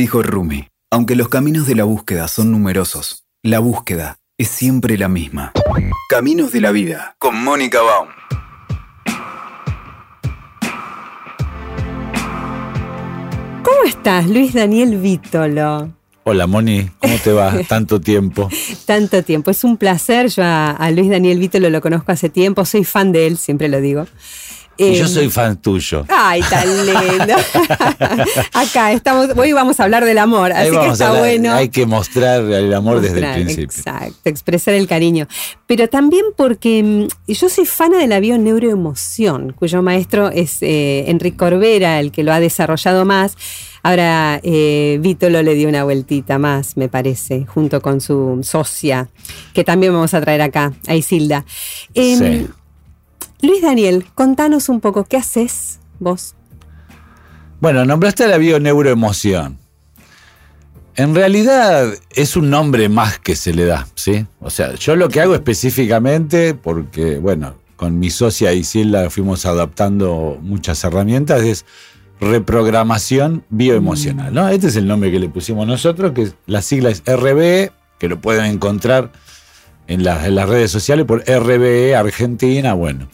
Dijo Rumi, aunque los caminos de la búsqueda son numerosos, la búsqueda es siempre la misma. Caminos de la vida, con Mónica Baum. ¿Cómo estás, Luis Daniel Vítolo? Hola Moni, ¿cómo te va? Tanto tiempo. Tanto tiempo, es un placer. Yo a, a Luis Daniel Vítolo lo conozco hace tiempo, soy fan de él, siempre lo digo. Y yo Eh, soy fan tuyo. Ay, tan lindo. Acá estamos, hoy vamos a hablar del amor, Ahí así que está hablar- bueno. Hay que mostrar el amor desde el principio. Exacto, expresar el cariño. Pero también porque mm, yo soy fana de la bioneuroemoción, cuyo maestro es eh, Enrique Corbera, el que lo ha desarrollado más. Ahora eh, Vítolo le dio una vueltita más, me parece, junto con su socia, que también vamos a traer acá, a Isilda. Em, Sí. Luis Daniel, contanos un poco, ¿qué haces vos? Bueno, nombraste la bioneuroemoción. En realidad es un nombre más que se le da, ¿sí? O sea, yo lo que hago específicamente, porque, bueno, con mi socia Isilda fuimos adaptando muchas herramientas, es reprogramación bioemocional, ¿no? Este es el nombre que le pusimos nosotros, que la sigla es RBE, que lo pueden encontrar en, en las redes sociales por RBE Argentina, bueno.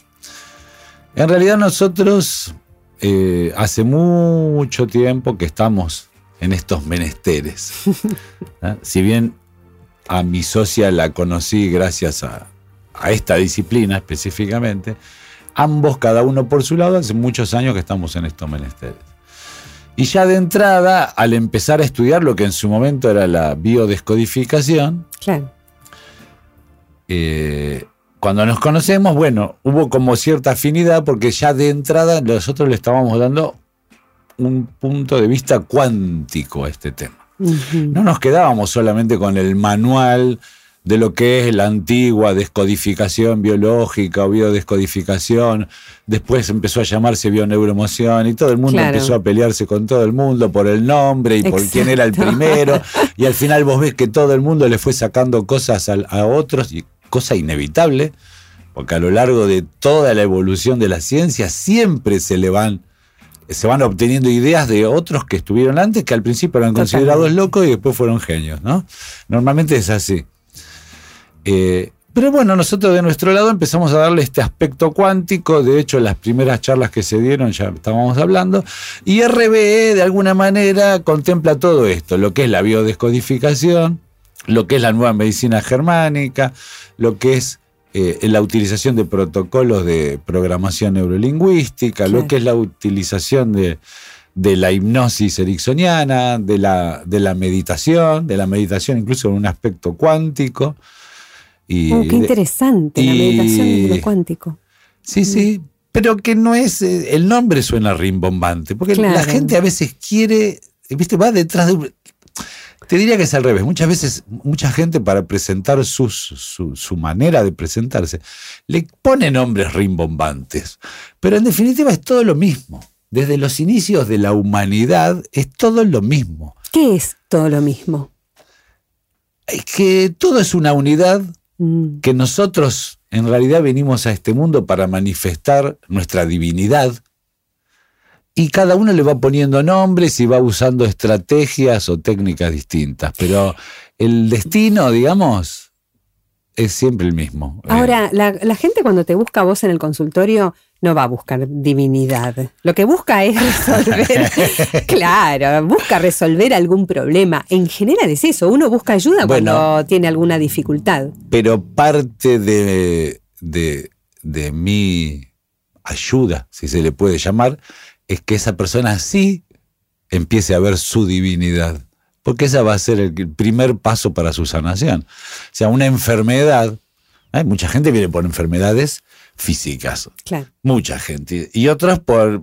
En realidad nosotros eh, hace mucho tiempo que estamos en estos menesteres. ¿ah? Si bien a mi socia la conocí gracias a, a esta disciplina específicamente, ambos, cada uno por su lado, hace muchos años que estamos en estos menesteres. Y ya de entrada, al empezar a estudiar lo que en su momento era la biodescodificación, Claro. eh, cuando nos conocemos, bueno, hubo como cierta afinidad porque ya de entrada nosotros le estábamos dando un punto de vista cuántico a este tema. No nos quedábamos solamente con el manual de lo que es la antigua descodificación biológica o biodescodificación, después empezó a llamarse bioneuroemoción y todo el mundo Claro. empezó a pelearse con todo el mundo por el nombre y por quién era el primero, y al final vos ves que todo el mundo le fue sacando cosas al- a, otros, y cosa inevitable, porque a lo largo de toda la evolución de la ciencia siempre se le van se van obteniendo ideas de otros que estuvieron antes que al principio eran considerados locos y después fueron genios, ¿no? Normalmente es así. Eh, pero bueno, nosotros de nuestro lado empezamos a darle este aspecto cuántico, de hecho las primeras charlas que se dieron ya estábamos hablando, y RBE de alguna manera contempla todo esto, lo que es la biodescodificación, lo que es la nueva medicina germánica, lo que es eh, la utilización de protocolos de programación neurolingüística, Claro. lo que es la utilización de, de la hipnosis ericksoniana, de la, de la meditación, de la meditación incluso en un aspecto cuántico. Y, Oh, qué interesante la meditación lo cuántico. Sí, sí, pero que no es, eh, el nombre suena rimbombante, porque la gente a veces quiere, viste, va detrás de... Te diría que es al revés, muchas veces, mucha gente para presentar sus- su, su manera de presentarse, le pone nombres rimbombantes, pero en definitiva es todo lo mismo. Desde los inicios de la humanidad es todo lo mismo. ¿Qué es todo lo mismo? Es que todo es una unidad Mm, que nosotros en realidad venimos a este mundo para manifestar nuestra divinidad y cada uno le va poniendo nombres y va usando estrategias o técnicas distintas, pero el destino, digamos, es siempre el mismo. Eh, Ahora, la, la gente cuando te busca a vos en el consultorio no va a buscar divinidad. Lo que busca es resolver, claro, busca resolver algún problema. En general es eso, uno busca ayuda Bueno. cuando tiene alguna dificultad. pero parte de, de, de mi ayuda, si se le puede llamar, es que esa persona sí empiece a ver su divinidad. Porque esa va a ser el primer paso para su sanación. O sea, una enfermedad, hay mucha gente viene por enfermedades físicas, Claro. mucha gente, y otras por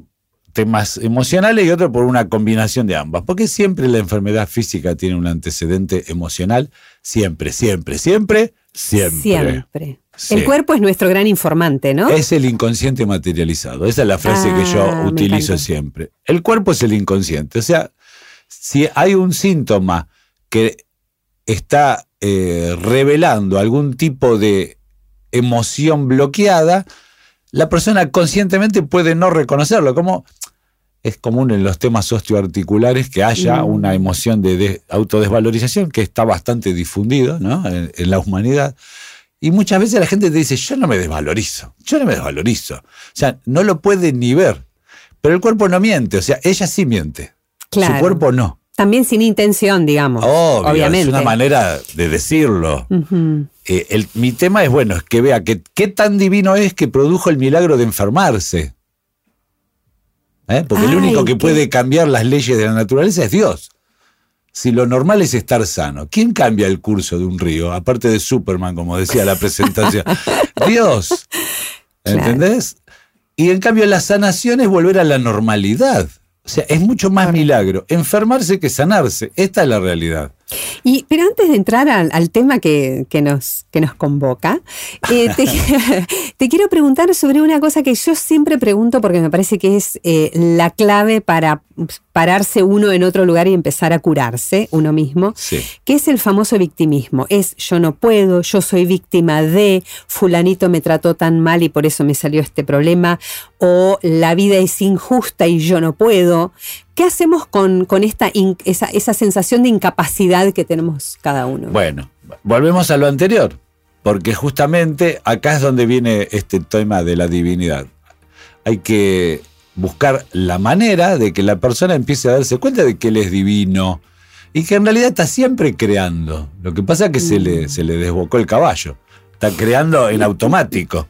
temas emocionales y otros por una combinación de ambas. Porque siempre la enfermedad física tiene un antecedente emocional, siempre, siempre, siempre, siempre. Siempre. Sí. El cuerpo es nuestro gran informante, ¿no? Es el inconsciente materializado. Esa es la frase que Ah, yo utilizo siempre. El cuerpo es el inconsciente. O sea, si hay un síntoma que está eh, revelando algún tipo de emoción bloqueada, la persona conscientemente puede no reconocerlo. Como es común en los temas osteoarticulares que haya Mm. una emoción de, de autodesvalorización que está bastante difundido ¿no? en, en la humanidad. Y muchas veces la gente te dice, yo no me desvalorizo, yo no me desvalorizo. O sea, no lo puede ni ver. Pero el cuerpo no miente, o sea, ella sí miente. Claro. Su cuerpo no. También sin intención, digamos. Obvio, obviamente. es una manera de decirlo. Eh, el- mi tema es, bueno, es que vea que, qué tan divino es que produjo el milagro de enfermarse. ¿Eh? Porque el único que qué- puede cambiar las leyes de la naturaleza es Dios. Si lo normal es estar sano, ¿quién cambia el curso de un río? Aparte de Superman, como decía la presentación. Dios. Claro. ¿Entendés? Y en cambio la sanación es volver a la normalidad. O sea, es mucho más milagro enfermarse que sanarse. Esta es la realidad. Y, pero antes de entrar al, al tema que, que nos, que nos convoca, eh, te, te quiero preguntar sobre una cosa que yo siempre pregunto porque me parece que es eh, la clave para pararse uno en otro lugar y empezar a curarse uno mismo, Sí. que es el famoso victimismo. Es yo no puedo, yo soy víctima de, fulanito me trató tan mal y por eso me salió este problema, o la vida es injusta y yo no puedo. ¿Qué hacemos con, con esta esa sensación de incapacidad que tenemos cada uno? Bueno, volvemos a lo anterior, porque justamente acá es donde viene este tema de la divinidad. Hay que buscar la manera de que la persona empiece a darse cuenta de que él es divino y que en realidad está siempre creando. Lo que pasa es que se, le, se le desbocó el caballo, está creando en automático.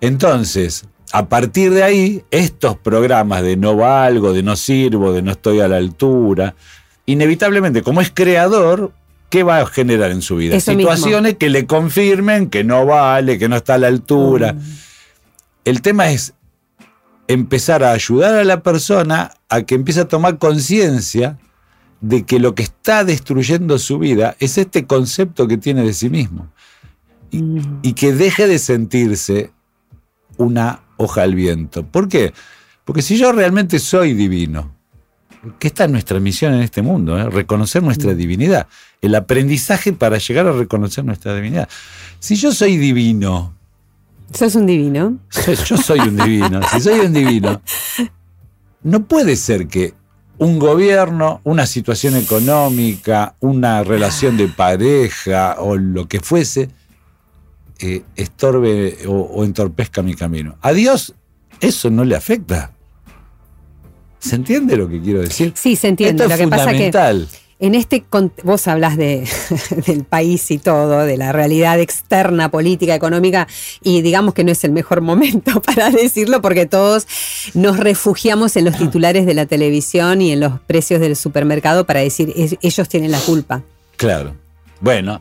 Entonces, a partir de ahí, estos programas de no valgo, de no sirvo, de no estoy a la altura, inevitablemente, como es creador, ¿qué va a generar en su vida? Eso mismo. Situaciones que le confirmen que no vale, que no está a la altura. El tema es empezar a ayudar a la persona a que empiece a tomar conciencia de que lo que está destruyendo su vida es este concepto que tiene de sí mismo. Y, y que deje de sentirse una hoja al viento. ¿Por qué? Porque si yo realmente soy divino, que esta es nuestra misión en este mundo, ¿eh? reconocer nuestra divinidad, el aprendizaje para llegar a reconocer nuestra divinidad. Si yo soy divino, Sos un divino. yo soy un divino, si soy un divino, no puede ser que un gobierno, una situación económica, una relación de pareja o lo que fuese, eh, estorbe o, o entorpezca mi camino. A Dios eso no le afecta. ¿Se entiende lo que quiero decir? Sí, se entiende. Esto Lo es que pasa que fundamental. En este vos hablas de, del país y todo, de la realidad externa, política, económica, y digamos que no es el mejor momento para decirlo porque todos nos refugiamos en los titulares de la televisión y en los precios del supermercado para decir "Es- ellos tienen la culpa. Claro. Bueno,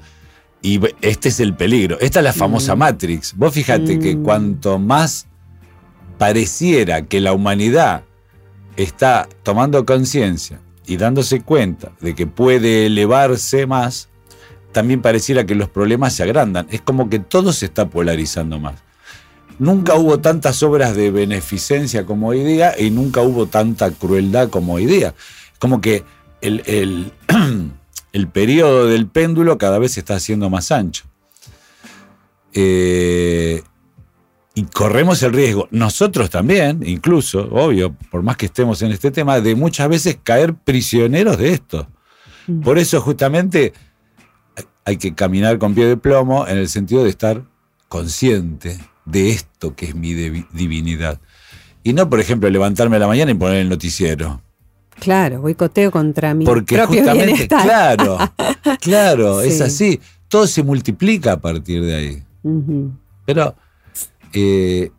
y este es el peligro. Esta es la famosa Mm. Matrix. Vos fíjate que Mm. cuanto más pareciera que la humanidad está tomando conciencia y dándose cuenta de que puede elevarse más, también pareciera que los problemas se agrandan. Es como que todo se está polarizando más. Nunca hubo tantas obras de beneficencia como hoy día y nunca hubo tanta crueldad como hoy día. Como que el, el, el periodo del péndulo cada vez se está haciendo más ancho. Eh, y corremos el riesgo, nosotros también, incluso, obvio, por más que estemos en este tema, de muchas veces caer prisioneros de esto. Mm. Por eso justamente hay que caminar con pie de plomo en el sentido de estar consciente de esto que es mi divinidad. Y no, por ejemplo, levantarme a la mañana y poner el noticiero. Claro, boicoteo contra mi Porque propio justamente, bienestar. claro, claro, es Sí. así. Todo se multiplica a partir de ahí. Pero eh,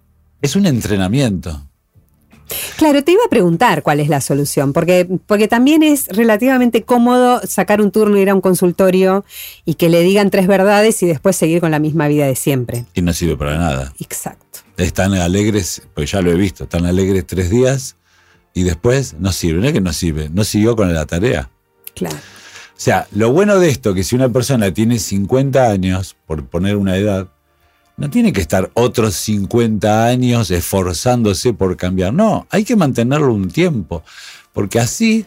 es un entrenamiento. Claro, te iba a preguntar cuál es la solución, porque, porque también es relativamente cómodo sacar un turno, ir a un consultorio y que le digan tres verdades y después seguir con la misma vida de siempre. Y no sirve para nada. Exacto. Están alegres, pues ya lo he visto, están alegres tres días y después no sirve. No es que no sirve, no siguió con la tarea. Claro. O sea, lo bueno de esto, que si una persona tiene 50 años, por poner una edad, no tiene que estar otros 50 años esforzándose por cambiar. No, hay que mantenerlo un tiempo. Porque así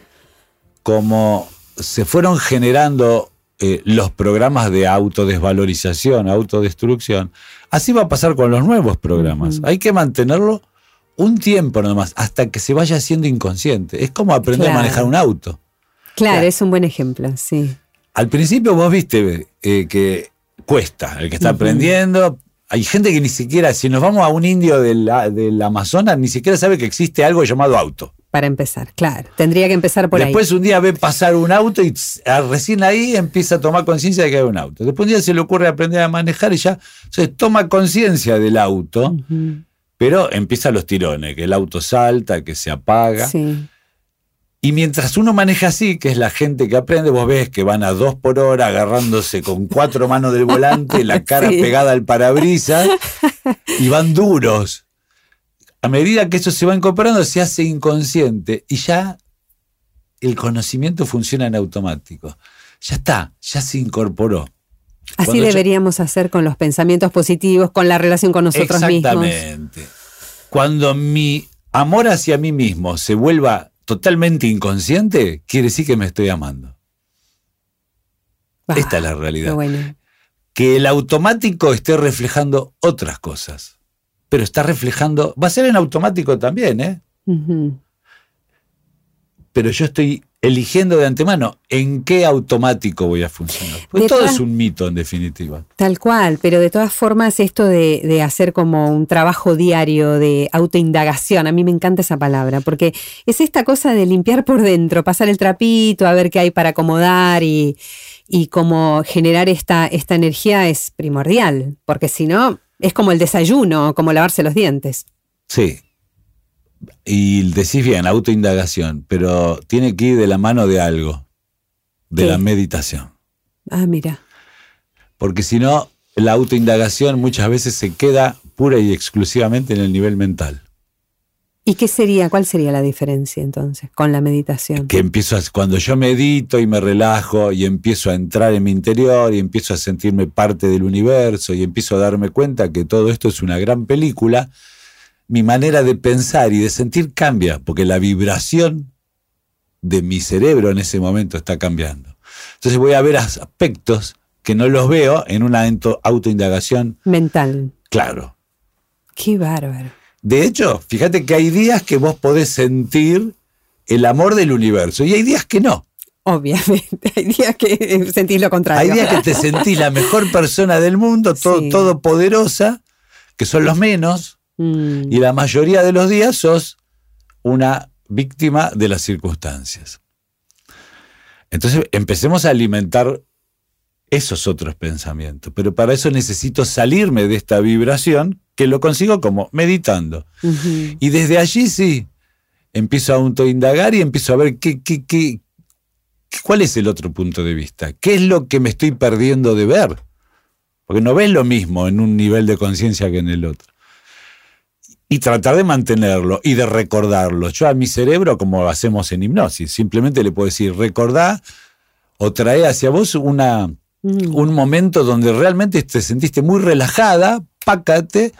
como se fueron generando eh, los programas de autodesvalorización, autodestrucción, así va a pasar con los nuevos programas. Hay que mantenerlo un tiempo nomás, hasta que se vaya siendo inconsciente. Es como aprender Claro. a manejar un auto. Claro, Claro. es un buen ejemplo, sí. Al principio vos viste eh, que cuesta, el que está aprendiendo. Hay gente que ni siquiera, si nos vamos a un indio del, del Amazonas, ni siquiera sabe que existe algo llamado auto. Para empezar, claro. Tendría que empezar por Después ahí. un día ve pasar un auto y ah, recién ahí empieza a tomar conciencia de que hay un auto. Después un día se le ocurre aprender a manejar y ya se toma conciencia del auto, pero empiezan los tirones, que el auto salta, que se apaga. Sí. Y mientras uno maneja así, que es la gente que aprende, vos ves que van a dos por hora agarrándose con cuatro manos del volante, la cara Sí. pegada al parabrisas y van duros. A medida que eso se va incorporando, se hace inconsciente y ya el conocimiento funciona en automático. Ya está, ya se incorporó. Así Cuando ya- deberíamos hacer con los pensamientos positivos, con la relación con nosotros mismos. Exactamente. Cuando mi amor hacia mí mismo se vuelva totalmente inconsciente, quiere decir que me estoy amando. Esta es la realidad. bueno. Que el automático esté reflejando otras cosas. Pero está reflejando, va a ser en automático también, ¿eh? Pero yo estoy eligiendo de antemano en qué automático voy a funcionar. De todo es un mito, en definitiva. Tal cual, pero de todas formas esto de, de hacer como un trabajo diario de autoindagación, a mí me encanta esa palabra, porque es esta cosa de limpiar por dentro, pasar el trapito, a ver qué hay para acomodar y, y como generar esta, esta energía es primordial, porque si no, es como el desayuno, como lavarse los dientes. Sí. Y decís bien, autoindagación, pero tiene que ir de la mano de algo, de ¿Qué? la meditación. Ah, mira. Porque si no, la autoindagación muchas veces se queda pura y exclusivamente en el nivel mental. ¿Y qué sería, cuál sería la diferencia entonces con la meditación? Que empiezo a, cuando yo medito y me relajo y empiezo a entrar en mi interior y empiezo a sentirme parte del universo y empiezo a darme cuenta que todo esto es una gran película, mi manera de pensar y de sentir cambia, porque la vibración de mi cerebro en ese momento está cambiando. Entonces voy a ver aspectos que no los veo en una autoindagación, Mental. claro. Qué bárbaro. De hecho, fíjate que hay días que vos podés sentir el amor del universo y hay días que no. Obviamente, hay días que sentís lo contrario. Hay días que te sentís la mejor persona del mundo, todo, Sí. todopoderosa, que son los menos, Mm. y la mayoría de los días sos una víctima de las circunstancias. Entonces empecemos a alimentar esos otros pensamientos, pero para eso necesito salirme de esta vibración que lo consigo como meditando. Y desde allí sí, empiezo a autoindagar y empiezo a ver qué, qué, qué, cuál es el otro punto de vista, qué es lo que me estoy perdiendo de ver. Porque no ves lo mismo en un nivel de conciencia que en el otro. Y tratar de mantenerlo y de recordarlo. Yo a mi cerebro, como hacemos en hipnosis, simplemente le puedo decir, recordá o trae hacia vos una, Mm. un momento donde realmente te sentiste muy relajada, pácate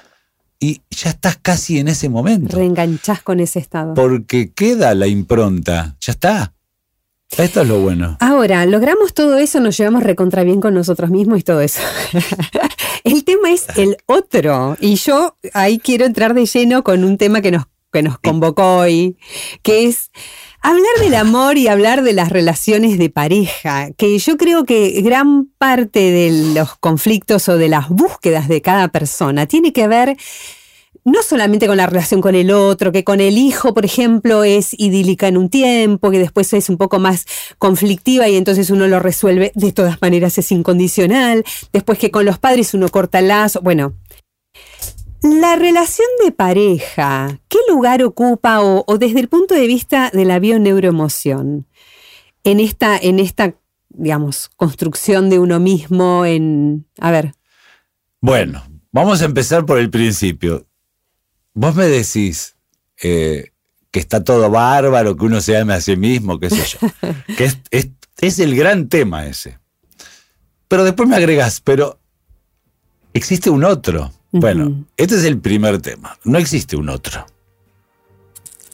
y ya estás casi en ese momento. Reenganchás con ese estado. Porque queda la impronta, ya está. Esto es lo bueno. Ahora, logramos todo eso, nos llevamos recontra bien con nosotros mismos y todo eso. el tema es el otro. Y yo ahí quiero entrar de lleno con un tema que nos, que nos convocó hoy, que es hablar del amor y hablar de las relaciones de pareja, que yo creo que gran parte de los conflictos o de las búsquedas de cada persona tiene que ver no solamente con la relación con el otro, que con el hijo, por ejemplo, es idílica en un tiempo, que después es un poco más conflictiva y entonces uno lo resuelve, de todas maneras es incondicional, después que con los padres uno corta lazo, bueno. La relación de pareja, ¿qué lugar ocupa o, o desde el punto de vista de la bioneuroemoción en esta, en esta, digamos, construcción de uno mismo en, a ver, Bueno, vamos a empezar por el principio. Vos me decís eh, que está todo bárbaro, que uno se ame a sí mismo, qué sé yo. que es, es- es el gran tema ese. Pero después me agregás, pero existe un otro. Bueno, este es el primer tema. No existe un otro.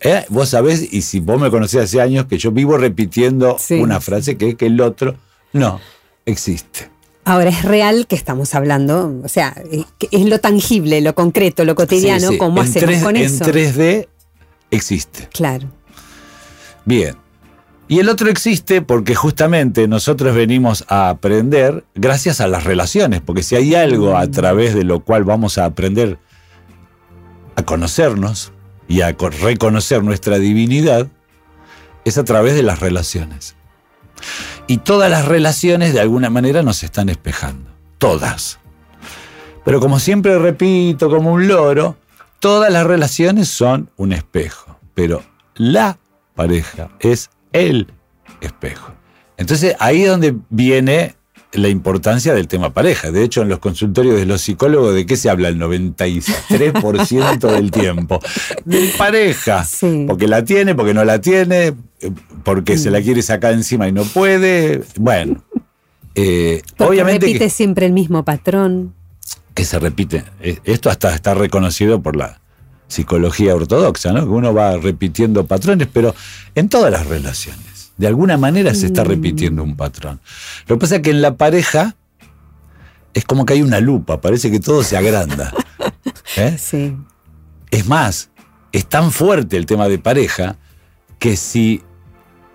¿Eh? Vos sabés, y si vos me conocés hace años, que yo vivo repitiendo Sí. una frase que es que el otro no existe. Ahora es real que estamos hablando, o sea, es lo tangible, lo concreto, lo cotidiano, Sí, sí. ¿cómo En hacemos 3 con en eso? 3D existe. Claro. Bien. Y el otro existe porque justamente nosotros venimos a aprender gracias a las relaciones, porque si hay algo a través de lo cual vamos a aprender a conocernos y a co- reconocer nuestra divinidad, es a través de las relaciones. Y todas las relaciones de alguna manera nos están espejando. Todas. Pero como siempre repito, como un loro, todas las relaciones son un espejo. Pero la pareja es el espejo. Entonces ahí es donde viene la importancia del tema pareja. De hecho, en los consultorios de los psicólogos, ¿de qué se habla el 93% del tiempo? De pareja. Sí. Porque la tiene, porque no la tiene, eh, porque se la quiere sacar encima y no puede. Bueno. eh, Porque obviamente repite que, siempre el mismo patrón. que se repite. Eh, Esto hasta está reconocido por la psicología ortodoxa, ¿no? Que uno va repitiendo patrones, pero en todas las relaciones. De alguna manera se está repitiendo un patrón. Lo que pasa es que en la pareja es como que hay una lupa, parece que todo se agranda. ¿Eh? Sí. Es más, es tan fuerte el tema de pareja que si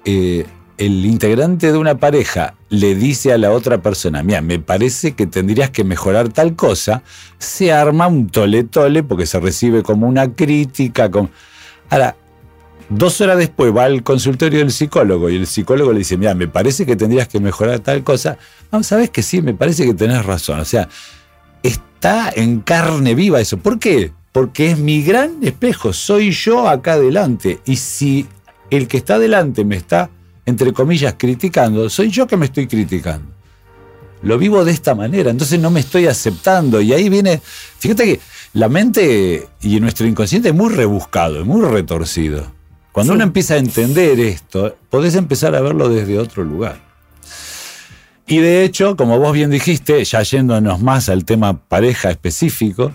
eh, el integrante de una pareja le dice a la otra persona, mira, me parece que tendrías que mejorar tal cosa, se arma un tole tole porque se recibe como una crítica. Con... Ahora, dos horas después va al consultorio del psicólogo y el psicólogo le dice, mira, me parece que tendrías que mejorar tal cosa. No, sabes que sí, me parece que tenés razón. O sea, está en carne viva eso. ¿Por qué? Porque es mi gran espejo, soy yo acá adelante. Y si el que está adelante me está, entre comillas, criticando, soy yo que me estoy criticando. Lo vivo de esta manera, entonces no me estoy aceptando. Y ahí viene, fíjate que la mente y nuestro inconsciente es muy rebuscado, es muy retorcido. Cuando Sí. uno empieza a entender esto, podés empezar a verlo desde otro lugar. Y de hecho, como vos bien dijiste, ya yéndonos más al tema pareja específico,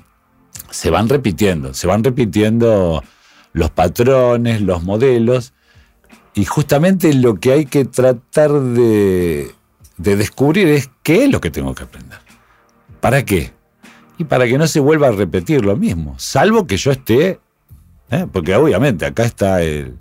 se van repitiendo, se van repitiendo los patrones, los modelos, y justamente lo que hay que tratar de, de descubrir es qué es lo que tengo que aprender. ¿Para qué? Y para que no se vuelva a repetir lo mismo, salvo que yo esté, ¿eh? porque obviamente acá está el,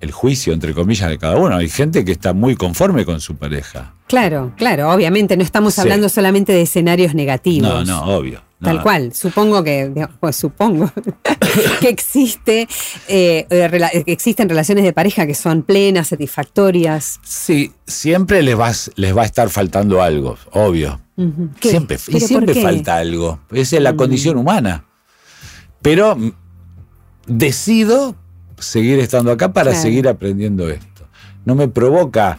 el juicio, entre comillas, de cada uno. Hay gente que está muy conforme con su pareja. Claro, claro, obviamente no estamos Sí. hablando solamente de escenarios negativos. No, no, obvio. No, Tal cual, supongo que, pues supongo que existe, eh, eh, que existen relaciones de pareja que son plenas, satisfactorias. Sí, siempre les va, les va a estar faltando algo, obvio. Siempre, y ¿Pero por siempre? Mm. falta algo. Esa es la condición humana. Pero mm, decido seguir estando acá para Claro. seguir aprendiendo esto. No me provoca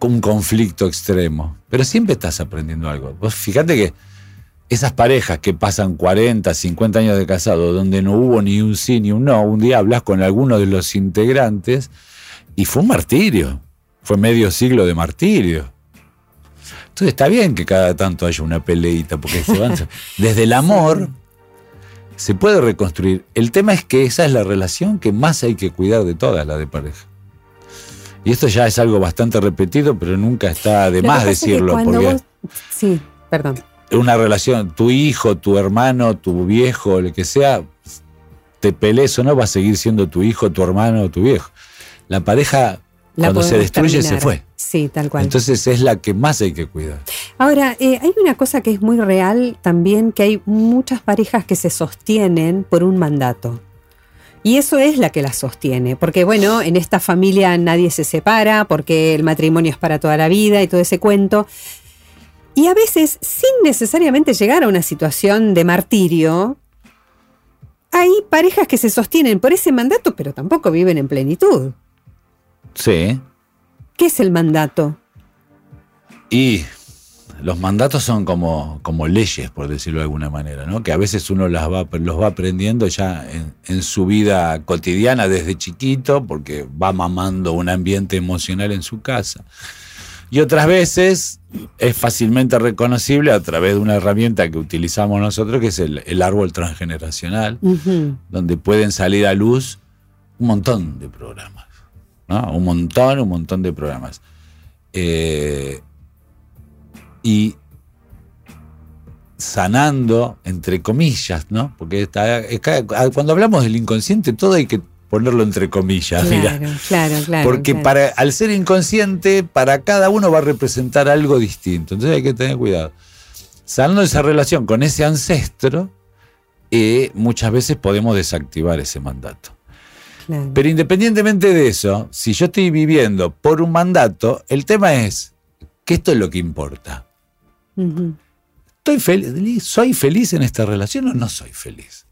un conflicto extremo, pero siempre estás aprendiendo algo. Vos fíjate que esas parejas que pasan 40, 50 años de casado, donde no hubo ni un sí ni un no, un día hablas con alguno de los integrantes y fue un martirio. Fue medio siglo de martirio. Entonces está bien que cada tanto haya una peleita, porque se van. Desde el amor se puede reconstruir. El tema es que esa es la relación que más hay que cuidar de todas, la de pareja. Y esto ya es algo bastante repetido, pero nunca está de Lo más pasa es que decirlo, porque vos- Sí, perdón. una relación, tu hijo, tu hermano, tu viejo, lo que sea, te pelees o no, va a seguir siendo tu hijo, tu hermano o tu viejo. La pareja, La cuando se destruye, terminar. se fue. Sí, tal cual. Entonces es la que más hay que cuidar. Ahora, eh, hay una cosa que es muy real también, que hay muchas parejas que se sostienen por un mandato. Y eso es la que las sostiene, porque bueno, en esta familia nadie se separa, porque el matrimonio es para toda la vida y todo ese cuento. Y a veces, sin necesariamente llegar a una situación de martirio, hay parejas que se sostienen por ese mandato, pero tampoco viven en plenitud. Sí. ¿Qué es el mandato? Y los mandatos son como, como leyes, por decirlo de alguna manera, ¿no? Que a veces uno las va, los va aprendiendo ya en, en su vida cotidiana desde chiquito, porque va mamando un ambiente emocional en su casa. Y otras veces es fácilmente reconocible a través de una herramienta que utilizamos nosotros, que es el, el árbol transgeneracional, donde pueden salir a luz un montón de programas. ¿No? Un montón, un montón de programas. Eh, y sanando, entre comillas, ¿no? Porque está- es ca- cuando hablamos del inconsciente, todo hay que ponerlo entre comillas, mira. Claro, claro, claro. Porque claro. para, al ser inconsciente, para cada uno va a representar algo distinto. Entonces hay que tener cuidado. Sanando esa relación con ese ancestro, eh, muchas veces podemos desactivar ese mandato. Claro. Pero independientemente de eso, si yo estoy viviendo por un mandato, el tema es que esto es lo que importa. ¿Estoy feliz? ¿Soy feliz en esta relación o no soy feliz?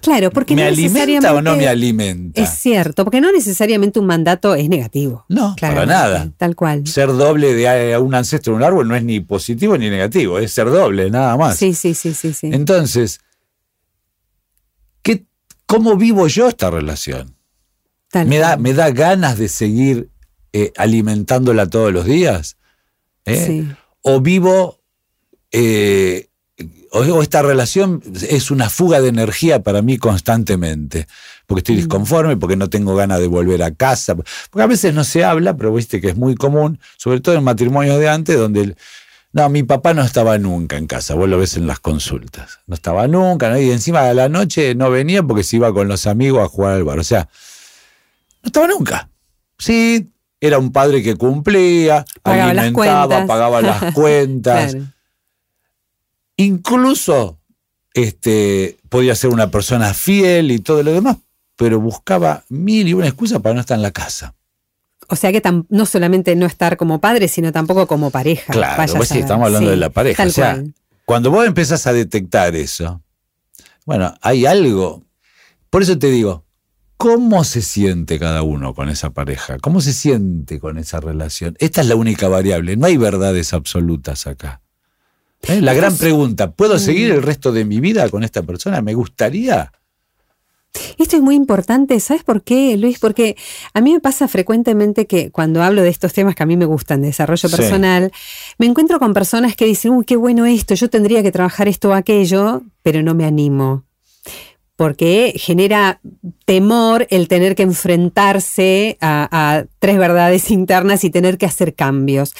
Claro, porque ¿Me no alimenta o no me alimenta? Es cierto, porque no necesariamente un mandato es negativo. No, para nada. Tal cual. Ser doble de un ancestro en un árbol no es ni positivo ni negativo, es ser doble, nada más. Sí, sí, sí, sí, sí. Entonces, ¿qué, ¿cómo vivo yo esta relación? Tal ¿Me da. ¿Me da ganas de seguir eh, alimentándola todos los días? ¿Eh? Sí. ¿O vivo, eh, o, o esta relación es una fuga de energía para mí constantemente? Porque Mm. estoy disconforme, porque no tengo ganas de volver a casa. Porque a veces no se habla, pero viste que es muy común, sobre todo en matrimonios de antes, donde... el- no, mi papá no estaba nunca en casa, vos lo ves en las consultas. No estaba nunca, ¿no? y encima de la noche no venía porque se iba con los amigos a jugar al bar. O sea, no estaba nunca. Sí, era un padre que cumplía, Pagaba las alimentaba, cuentas. pagaba las cuentas. Claro. Incluso este, podía ser una persona fiel y todo lo demás, pero buscaba mil y una excusa para no estar en la casa. O sea que tam- no solamente no estar como padre, sino tampoco como pareja. Claro, Vaya a sí, saber. estamos hablando Sí, de la pareja. O sea, cual. cuando vos empezás a detectar eso, bueno, hay algo. Por eso te digo, ¿cómo se siente cada uno con esa pareja? ¿Cómo se siente con esa relación? Esta es la única variable, no hay verdades absolutas acá. ¿Eh? La gran pregunta, ¿puedo seguir el resto de mi vida con esta persona? ¿Me gustaría? Esto es muy importante, ¿sabes por qué, Luis? Porque a mí me pasa frecuentemente que cuando hablo de estos temas que a mí me gustan, de desarrollo Sí. personal, me encuentro con personas que dicen, uy, qué bueno esto, yo tendría que trabajar esto o aquello, pero no me animo. Porque genera temor el tener que enfrentarse a, a tres verdades internas y tener que hacer cambios.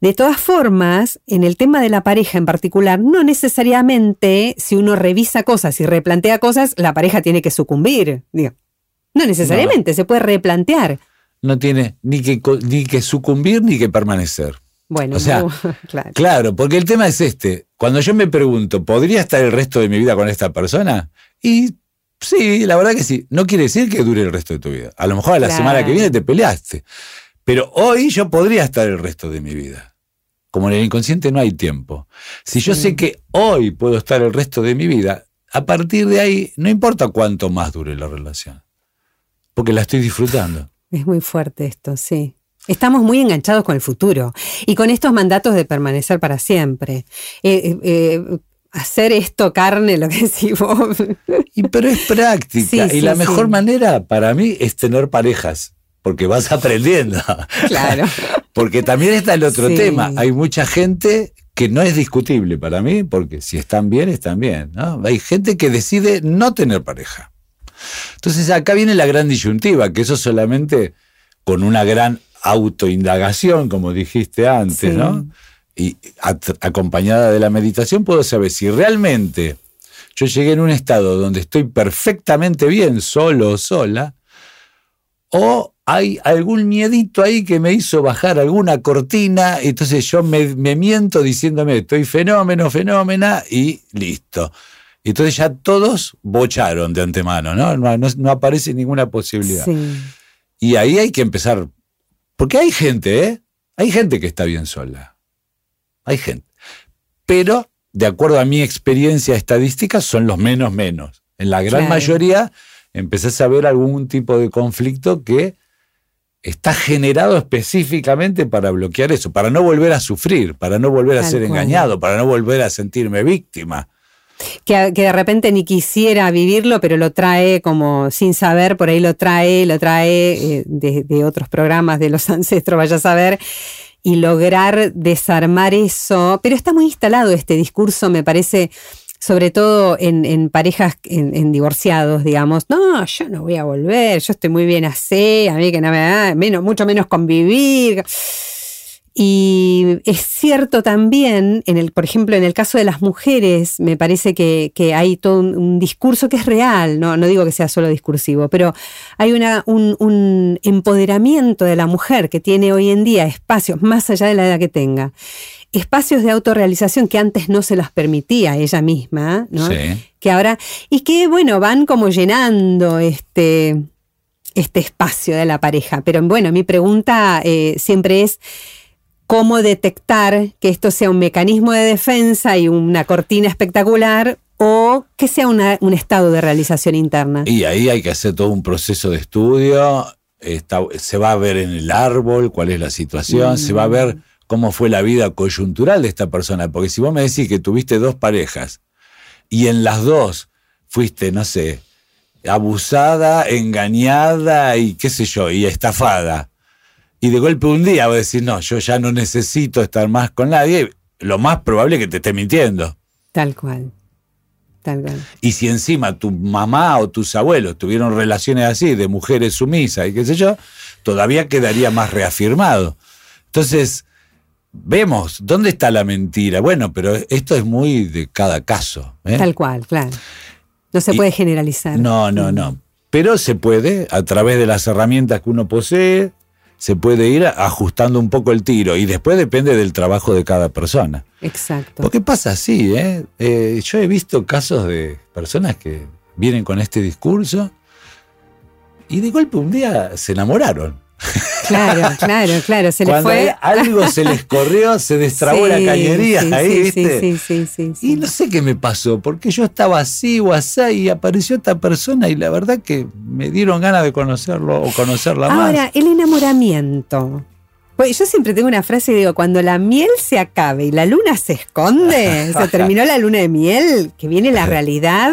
De todas formas, en el tema de la pareja en particular, no necesariamente si uno revisa cosas y replantea cosas, la pareja tiene que sucumbir. Digo, no necesariamente, se puede replantear. No tiene ni que, ni que sucumbir ni que permanecer. Bueno, O sea, no, claro. Claro, porque el tema es este. Cuando yo me pregunto, ¿podría estar el resto de mi vida con esta persona? Y sí, la verdad que sí. No quiere decir que dure el resto de tu vida. A lo mejor a la Claro. semana que viene te peleaste. Pero hoy yo podría estar el resto de mi vida. Como en el inconsciente no hay tiempo. Si yo Sí. sé que hoy puedo estar el resto de mi vida, a partir de ahí no importa cuánto más dure la relación. Porque la estoy disfrutando. Es muy fuerte esto, sí. Estamos muy enganchados con el futuro y con estos mandatos de permanecer para siempre. Eh, eh, eh, hacer esto carne, lo que decís vos. Y, pero es práctica. Sí, y sí, la mejor sí. manera para mí es tener parejas. Porque vas aprendiendo. Claro. Porque también está el otro tema. Hay mucha gente que no es discutible para mí, porque si están bien, están bien. ¿no? Hay gente que decide no tener pareja. Entonces acá viene la gran disyuntiva, que eso solamente con una gran autoindagación, como dijiste antes. ¿no? Y acompañada de la meditación puedo saber si realmente yo llegué en un estado donde estoy perfectamente bien, solo o sola, o hay algún miedito ahí que me hizo bajar alguna cortina, entonces yo me, me miento diciéndome estoy fenómeno, fenómena, y listo. Entonces ya todos bocharon de antemano, ¿no? No, no- no aparece ninguna posibilidad. Sí. Y ahí hay que empezar. Porque hay gente, ¿eh? Hay gente que está bien sola. Hay gente. Pero, de acuerdo a mi experiencia estadística, son los menos menos. En la gran Claro. mayoría empezás a ver algún tipo de conflicto que está generado específicamente para bloquear eso, para no volver a sufrir, para no volver a Tal ser cual. engañado, para no volver a sentirme víctima. Que, que de repente ni quisiera vivirlo, pero lo trae como sin saber, por ahí lo trae, lo trae eh, de, de otros programas de los ancestros, vaya a saber, y lograr desarmar eso. Pero está muy instalado este discurso, me parece, sobre todo en, en parejas, en, divorciados, digamos. No, yo no voy a volver, yo estoy muy bien así, a mí que no me da, menos, mucho menos convivir. Y es cierto también, en el, por ejemplo, en el caso de las mujeres, me parece que, hay todo un, discurso que es real, no, no digo que sea solo discursivo, pero hay una, un, un, empoderamiento de la mujer que tiene hoy en día espacios, más allá de la edad que tenga, espacios de autorrealización que antes no se las permitía ella misma, ¿no? Que ahora, y que bueno, van como llenando este, este espacio de la pareja. Pero bueno, mi pregunta eh, siempre es cómo detectar que esto sea un mecanismo de defensa y una cortina espectacular o que sea un estado de realización interna. Y ahí hay que hacer todo un proceso de estudio, se va a ver en el árbol cuál es la situación, se va a ver cómo fue la vida coyuntural de esta persona, porque si vos me decís que tuviste dos parejas y en las dos fuiste, no sé, abusada, engañada y qué sé yo, y estafada, y de golpe un día voy a decir, no, yo ya no necesito estar más con nadie, lo más probable es que te esté mintiendo. Tal cual. Tal cual. Y si encima tu mamá o tus abuelos tuvieron relaciones así, de mujeres sumisas y qué sé yo, todavía quedaría más reafirmado. Entonces, vemos, ¿dónde está la mentira? Bueno, pero esto es muy de cada caso. ¿eh? Tal cual, claro. No se puede generalizar. No, no, no. Pero se puede, a través de las herramientas que uno posee, se puede ir ajustando un poco el tiro y después depende del trabajo de cada persona. Exacto. Porque pasa así, ¿eh? ¿eh? yo he visto casos de personas que vienen con este discurso y de golpe un día se enamoraron. Claro, claro, claro. Se Cuando fue. algo se les corrió, se destrabó la cañería ahí, ¿viste? Sí, sí, sí, Y no sé qué me pasó, porque yo estaba así o así y apareció esta persona y la verdad que me dieron ganas de conocerlo o conocerla más. Ahora, el enamoramiento. Pues yo siempre tengo una frase que digo, cuando la miel se acabe y la luna se esconde, se terminó la luna de miel, que viene la realidad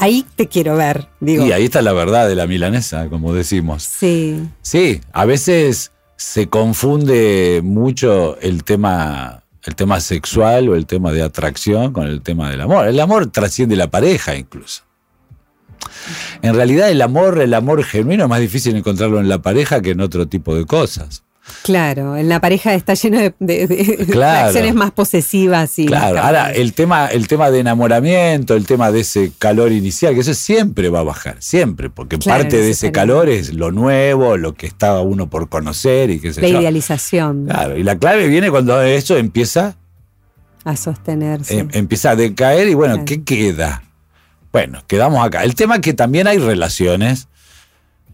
ahí te quiero ver, digo. Y ahí está la verdad de la milanesa, como decimos. Sí. Sí, a veces se confunde mucho el tema, el tema sexual o el tema de atracción con el tema del amor. El amor trasciende la pareja incluso. En realidad el amor, el amor genuino es más difícil encontrarlo en la pareja que en otro tipo de cosas. Claro, en la pareja está lleno de, acciones más posesivas y. Claro, ahora el tema, el tema de enamoramiento, el tema de ese calor inicial, que eso siempre va a bajar, siempre, porque parte de ese calor es lo nuevo, lo que estaba uno por conocer y qué sé La idealización. Claro, y la clave viene cuando eso empieza a sostenerse. Em, empieza a decaer y bueno, ¿qué queda? Bueno, quedamos acá. El tema es que también hay relaciones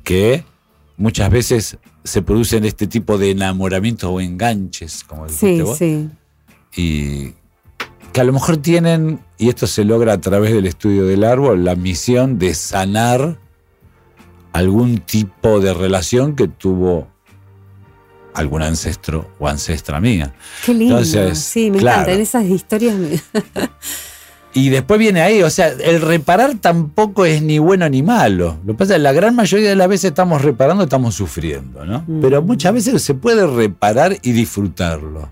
que muchas veces se producen este tipo de enamoramientos o enganches, como dijiste sí, Sí. Y que a lo mejor tienen, y esto se logra a través del estudio del árbol, la misión de sanar algún tipo de relación que tuvo algún ancestro o ancestra mía. Qué lindo. sí, me encantan esas historias. Y después viene ahí, o sea, el reparar tampoco es ni bueno ni malo. Lo que pasa es que la gran mayoría de las veces estamos reparando, estamos sufriendo, ¿no? Mm. Pero muchas veces se puede reparar y disfrutarlo.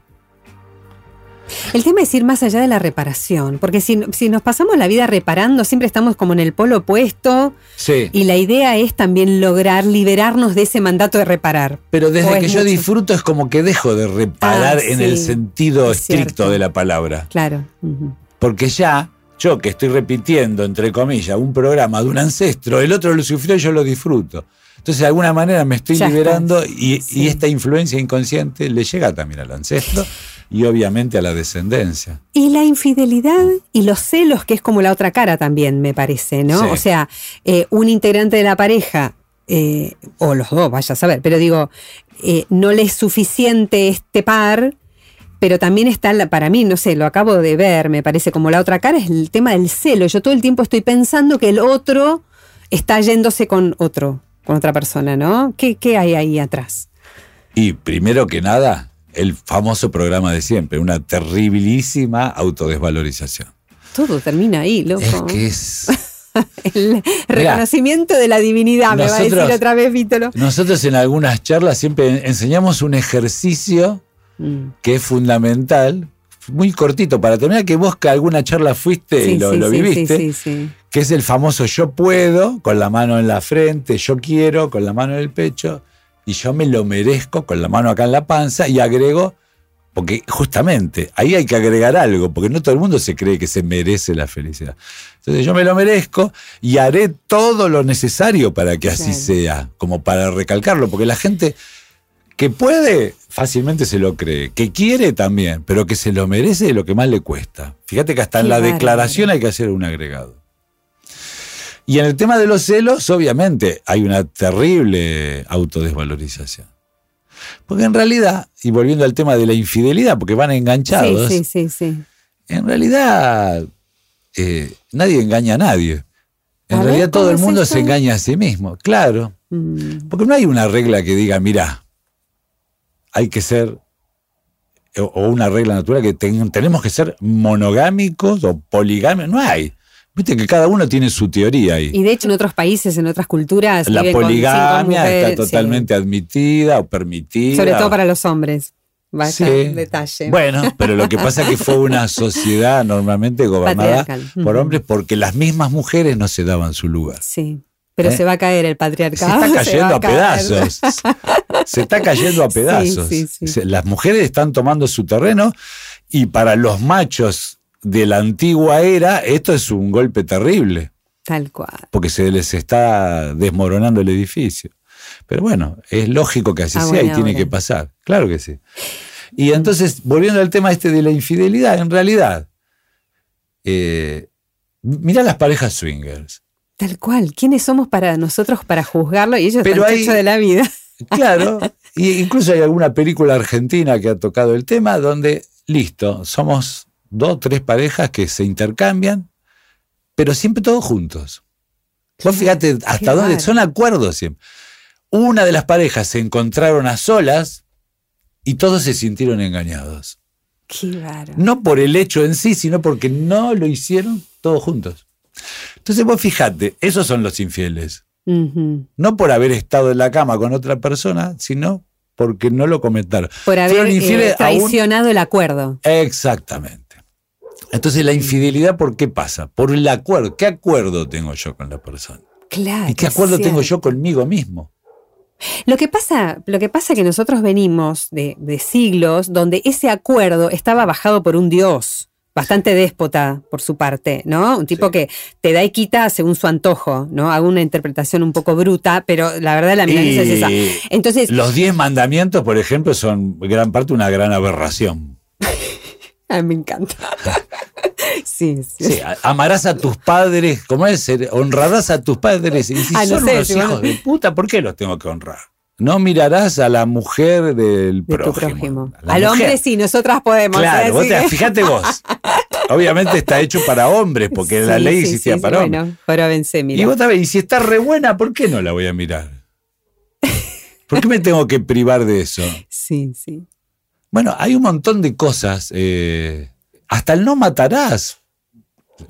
El tema es ir más allá de la reparación, porque si, nos pasamos la vida reparando, siempre estamos como en el polo opuesto. Sí. Y la idea es también lograr liberarnos de ese mandato de reparar. Pero desde que yo disfruto es como que dejo de reparar ah, en el sentido estricto de la palabra. Claro. Porque ya yo que estoy repitiendo, entre comillas, un programa de un ancestro, el otro lo sufrió y yo lo disfruto. Entonces, de alguna manera me estoy liberando y, esta influencia inconsciente le llega también al ancestro y obviamente a la descendencia. Y la infidelidad y los celos, que es como la otra cara también, me parece, ¿no? O sea, eh, un integrante de la pareja, eh, o los dos, vaya a saber, pero digo, eh, no le es suficiente este par pero también está, para mí, no sé, lo acabo de ver, me parece como la otra cara, es el tema del celo. Yo todo el tiempo estoy pensando que el otro está yéndose con otro, con otra persona, ¿no? ¿Qué, hay ahí atrás? Y primero que nada, el famoso programa de siempre, una terribilísima autodesvalorización. Todo termina ahí, loco. Es que es... el reconocimiento de la divinidad, me va a decir otra vez Vítolo. Nosotros en algunas charlas siempre enseñamos un ejercicio Mm. que es fundamental, muy cortito para terminar, que vos que alguna charla fuiste y lo, viviste, que es el famoso yo puedo, con la mano en la frente, yo quiero, con la mano en el pecho, y yo me lo merezco, con la mano acá en la panza, y agrego Porque justamente ahí hay que agregar algo, porque no todo el mundo se cree que se merece la felicidad. Entonces yo me lo merezco y haré todo lo necesario para que así sea, como para recalcarlo, porque la gente que puede fácilmente se lo cree, que quiere también, pero que se lo merece es lo que más le cuesta. Fíjate que hasta en la declaración hay que hacer un agregado. Y en el tema de los celos, obviamente, hay una terrible autodesvalorización. Porque en realidad, y volviendo al tema de la infidelidad, porque van enganchados, Sí, sí, sí, sí. en realidad eh, nadie engaña a nadie. En A ver, realidad todo ¿cómo el mundo se engaña a sí mismo, claro. Mm, Porque no hay una regla que diga, mira, hay que ser, o, una regla natural que ten- tenemos que ser monogámicos o poligámicos, no hay. Viste que cada uno tiene su teoría ahí. Y de hecho en otros países, en otras culturas, La con poligamia mujeres, está sí. totalmente admitida o permitida. Sobre todo para los hombres. Vaya Sí. detalle. Bueno, pero lo que pasa es que fue una sociedad normalmente gobernada por hombres porque las mismas mujeres no se daban su lugar. Sí. Pero ¿Eh? se va a caer el patriarcado. está se va cayendo a pedazos. Se está cayendo a pedazos. sí, sí. Se- Las mujeres están tomando su terreno y para los machos de la antigua era esto es un golpe terrible Tal cual. porque se les está desmoronando el edificio. Pero bueno, es lógico que así A sea y tiene que pasar. Claro que sí. Y entonces, volviendo al tema este de la infidelidad, en realidad, eh, mirá las parejas swingers. Tal cual. ¿Quiénes somos para nosotros para juzgarlo? Y ellos Pero están hay- de la vida. Claro, y incluso hay alguna película argentina que ha tocado el tema donde, listo, somos dos, tres parejas que se intercambian, pero siempre todos juntos. Vos fíjate hasta dónde son acuerdos siempre. Una de las parejas se encontraron a solas y todos se sintieron engañados. Qué bárbaro. No por el hecho en sí, sino porque no lo hicieron todos juntos. Entonces vos fíjate, esos son los infieles. No por haber estado en la cama con otra persona, sino porque no lo comentaron. Por haber eh, traicionado el acuerdo. Exactamente. Entonces la infidelidad, ¿por qué pasa? Por el acuerdo. ¿Qué acuerdo tengo yo con la persona? Claro. ¿Y qué acuerdo tengo yo conmigo mismo? Lo que pasa, lo que pasa es que nosotros venimos de, de siglos donde ese acuerdo estaba bajado por un dios, bastante déspota por su parte, ¿no? Un tipo Sí. que te da y quita según su antojo, ¿no? Hago una interpretación un poco bruta, pero la verdad la milanesa es esa. Entonces, los diez mandamientos, por ejemplo, son gran parte una gran aberración. ay, me encanta. sí, sí. Amarás a tus padres, ¿cómo es? Ser- Honrarás a tus padres. Y si Ah, no son sé, unos si hijos de puta, ¿por qué los tengo que honrar? No mirarás a la mujer del De prójimo. Al hombre sí, nosotras podemos. Claro, ¿eh? vos Así te- fíjate vos. Obviamente está hecho para hombres, porque la ley sí, existía sí, para hombres. Bueno, vence, mira. y vos también, y si está re buena, ¿por qué no la voy a mirar? ¿Por qué me tengo que privar de eso? Sí, sí. Bueno, hay un montón de cosas. eh, hasta el no matarás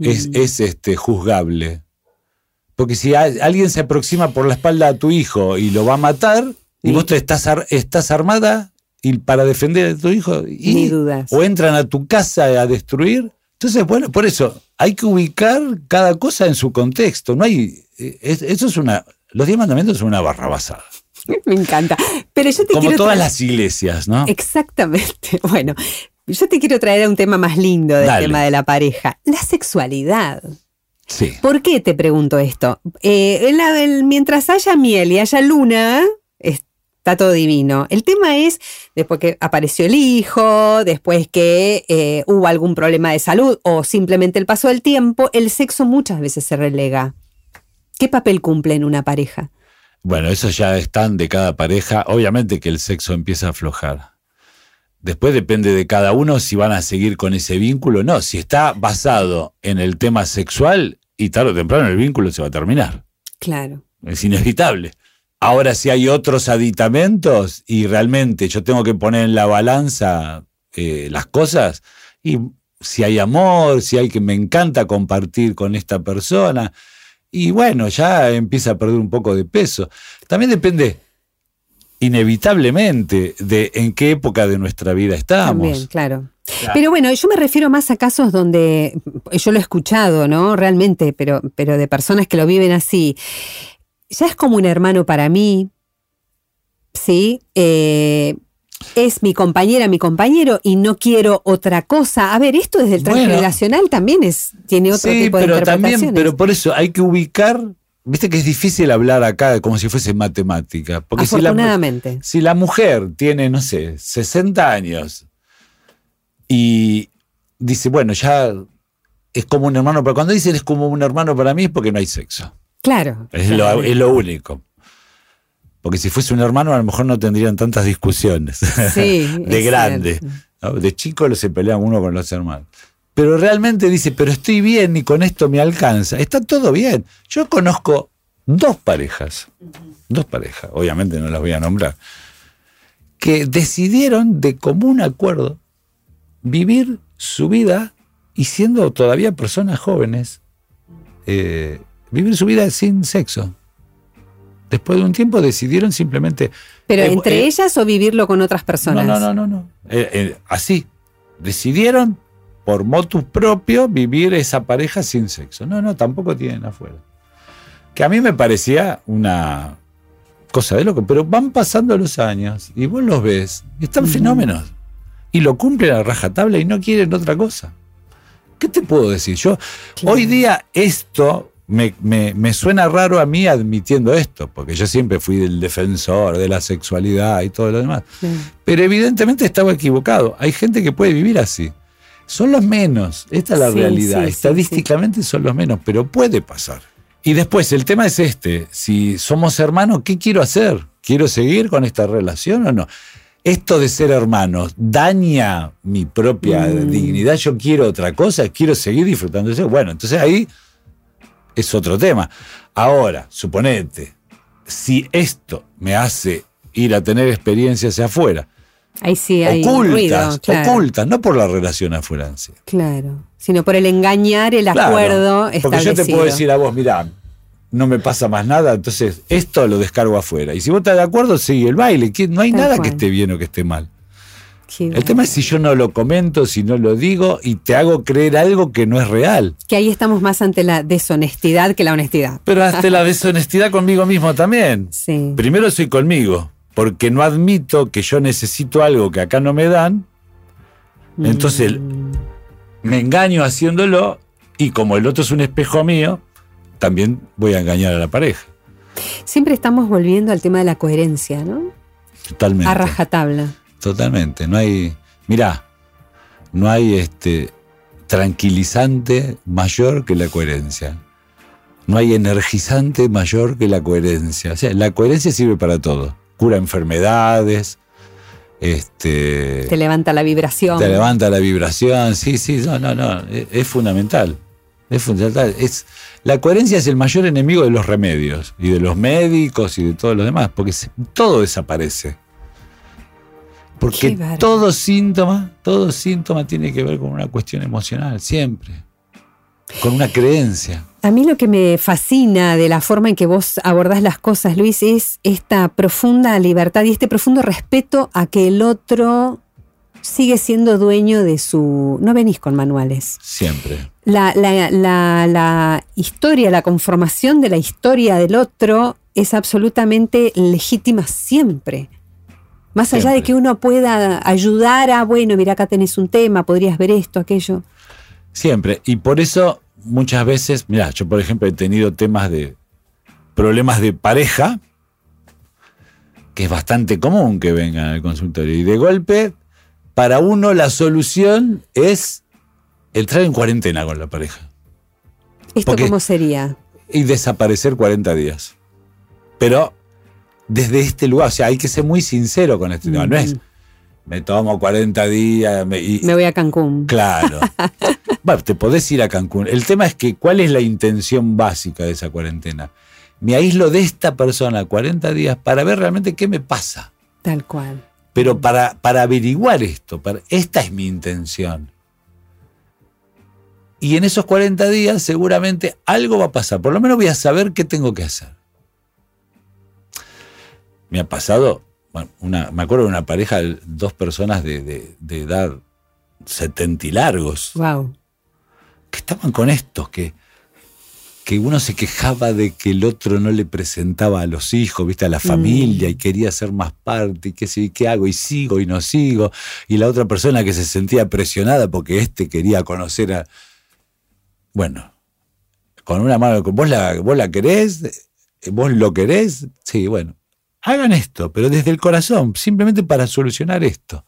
es, Mm. es, este, juzgable. Porque si alguien se aproxima por la espalda a tu hijo y lo va a matar, y vos te estás, ar- estás armada y para defender a tu hijo, y- Ni dudas. o entran a tu casa a destruir. Entonces, bueno, por eso hay que ubicar cada cosa en su contexto. No hay. eh, es- eso es una. Los diez mandamientos son una barrabasada. Me encanta. Pero yo te Como quiero todas las iglesias, ¿no? Exactamente. Bueno, yo te quiero traer a un tema más lindo del Dale. tema de la pareja, la sexualidad. Sí. ¿Por qué te pregunto esto? Eh, en la- en- mientras haya miel y haya luna, está todo divino. El tema es, después que apareció el hijo, después que eh, hubo algún problema de salud o simplemente el paso del tiempo, el sexo muchas veces se relega. ¿Qué papel cumple en una pareja? Bueno, eso ya están de cada pareja. Obviamente que el sexo empieza a aflojar. Después depende de cada uno si van a seguir con ese vínculo o no. Si está basado en el tema sexual, y tarde o temprano el vínculo se va a terminar. Claro. Es inevitable. Ahora, si hay otros aditamentos y realmente yo tengo que poner en la balanza eh, las cosas, y si hay amor, si hay que me encanta compartir con esta persona, y bueno, ya empieza a perder un poco de peso. También depende, inevitablemente, de en qué época de nuestra vida estamos. También, claro. Pero bueno, yo me refiero más a casos donde yo lo he escuchado, ¿no? Realmente, pero, pero de personas que lo viven así. Ya es como un hermano para mí, ¿sí? Eh, es mi compañera, mi compañero y no quiero otra cosa. A ver, esto desde el transgeneracional también es, tiene otro tipo de pero interpretaciones. También, pero por eso hay que ubicar, viste que es difícil hablar acá como si fuese matemática. Porque Afortunadamente. Si la, si la mujer tiene, no sé, 60 años y dice, bueno, ya es como un hermano, pero cuando dicen es como un hermano para mí es porque no hay sexo. Claro. Es, Lo, es lo único. Porque si fuese un hermano, a lo mejor no tendrían tantas discusiones. Sí, de grande. De chico se pelean uno con los hermanos. Pero realmente dice, pero estoy bien y con esto me alcanza. Está todo bien. Yo conozco dos parejas, dos parejas, obviamente no las voy a nombrar, que decidieron de común acuerdo vivir su vida y siendo todavía personas jóvenes, eh, vivir su vida sin sexo. Después de un tiempo decidieron simplemente... ¿Pero eh, entre eh, ellas o vivirlo con otras personas? No, no, no, no. no. así. Decidieron por motus propio vivir esa pareja sin sexo. No, no, tampoco tienen afuera. Que a mí me parecía una cosa de loco, pero van pasando los años y vos los ves y están fenómenos. Y lo cumplen a rajatabla y no quieren otra cosa. ¿Qué te puedo decir? Yo, hoy día esto me, suena raro a mí admitiendo esto, porque yo siempre fui el defensor de la sexualidad y todo lo demás. Pero evidentemente estaba equivocado. Hay gente que puede vivir así. Son los menos, esta es la realidad. Estadísticamente son los menos, pero puede pasar. Y después, el tema es este, si somos hermanos, ¿qué quiero hacer? ¿Quiero seguir con esta relación o no? Esto de ser hermanos daña mi propia mm. dignidad, yo quiero otra cosa, quiero seguir disfrutando de eso. Bueno, entonces ahí es otro tema. Ahora, suponete, si esto me hace ir a tener experiencias hacia afuera, Ahí sí hay ocultas, ocultas, no por la relación afuera sí. Claro, sino por el engañar el acuerdo establecido. Porque yo te puedo decir a vos, mira, no me pasa más nada, entonces esto lo descargo afuera. Y si vos estás de acuerdo, sigue el baile. No hay nada que esté bien o que esté mal. el tema es si yo no lo comento, si no lo digo y te hago creer algo que no es real. Que ahí estamos más ante la deshonestidad que la honestidad. Pero ante la deshonestidad conmigo mismo también. Sí. Primero soy conmigo porque no admito que yo necesito algo que acá no me dan, entonces mm. me engaño haciéndolo y como el otro es un espejo mío, también voy a engañar a la pareja. Siempre estamos volviendo al tema de la coherencia, ¿no? Totalmente. A rajatabla. Totalmente. No hay, mirá, no hay este tranquilizante mayor que la coherencia. No hay energizante mayor que la coherencia. O sea, la coherencia sirve para todo cura enfermedades. Este, te levanta la vibración. Te levanta la vibración, sí, sí, no, no, no, es, fundamental. Es fundamental. Es, la coherencia es el mayor enemigo de los remedios y de los médicos y de todos los demás, porque todo desaparece. Porque todo síntoma, todo síntoma tiene que ver con una cuestión emocional, siempre. Con una creencia. A mí lo que me fascina de la forma en que vos abordás las cosas, Luis, es esta profunda libertad y este profundo respeto a que el otro sigue siendo dueño de su... No venís con manuales. Siempre. La, la, historia, la conformación de la historia del otro es absolutamente legítima siempre. Más allá de que uno pueda ayudar a, bueno, mira, acá tenés un tema, podrías ver esto, aquello. Siempre. Y por eso muchas veces, mira, yo por ejemplo he tenido temas de problemas de pareja, que es bastante común que vengan al consultorio. Y de golpe, para uno la solución es entrar en cuarentena con la pareja. ¿Esto cómo sería? Y desaparecer 40 días. Pero desde este lugar, o sea, hay que ser muy sincero con este tema. No es me tomo 40 días. Me, me voy a Cancún. Claro. bueno, te podés ir a Cancún. El tema es que, ¿cuál es la intención básica de esa cuarentena? Me aíslo de esta persona 40 días para ver realmente qué me pasa. Tal cual. Pero para, para averiguar esto, para, esta es mi intención. Y en esos 40 días seguramente algo va a pasar. Por lo menos voy a saber qué tengo que hacer. Me ha pasado una, me acuerdo de una pareja, dos personas de, edad setenta y largos. Wow. Que estaban con estos, que que uno se quejaba de que el otro no le presentaba a los hijos, viste, a la familia y quería ser más parte, y qué sé, qué hago, y sigo y no sigo, y la otra persona que se sentía presionada porque este quería conocer a... Bueno, con una mano, ¿vos la, vos la querés? ¿Vos lo querés? Sí, bueno, hagan esto, pero desde el corazón, simplemente para solucionar esto.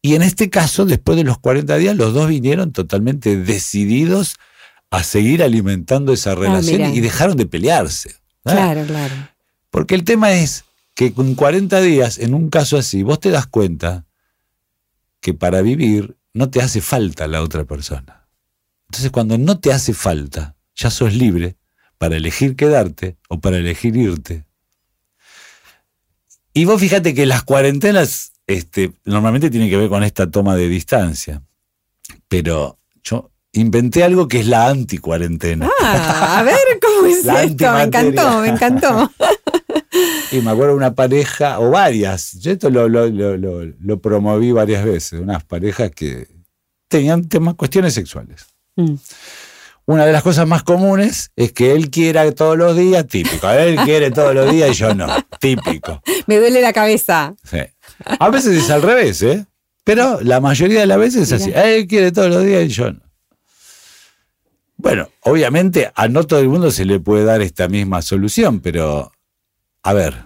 Y en este caso, después de los 40 días, los dos vinieron totalmente decididos a seguir alimentando esa relación mira. y dejaron de pelearse. Claro, claro. Porque el tema es que con 40 días, en un caso así, vos te das cuenta que para vivir no te hace falta la otra persona. Entonces cuando no te hace falta, ya sos libre para elegir quedarte o para elegir irte. Y vos fíjate que las cuarentenas este, normalmente tienen que ver con esta toma de distancia. Pero yo inventé algo que es la anticuarentena. Ah, a ver cómo es esto. Me encantó, me encantó. Y me acuerdo de una pareja, o varias, yo esto lo, lo- lo- lo- lo promoví varias veces, unas parejas que tenían temas, cuestiones sexuales. Mm. Una de las cosas más comunes es que él quiera todos los días, típico. Él quiere todos los días y yo no, típico. Me duele la cabeza. Sí. A veces es al revés, ¿eh? Pero la mayoría de las veces es así. Él quiere todos los días y yo no. Bueno, obviamente a no todo el mundo se le puede dar esta misma solución, pero a ver,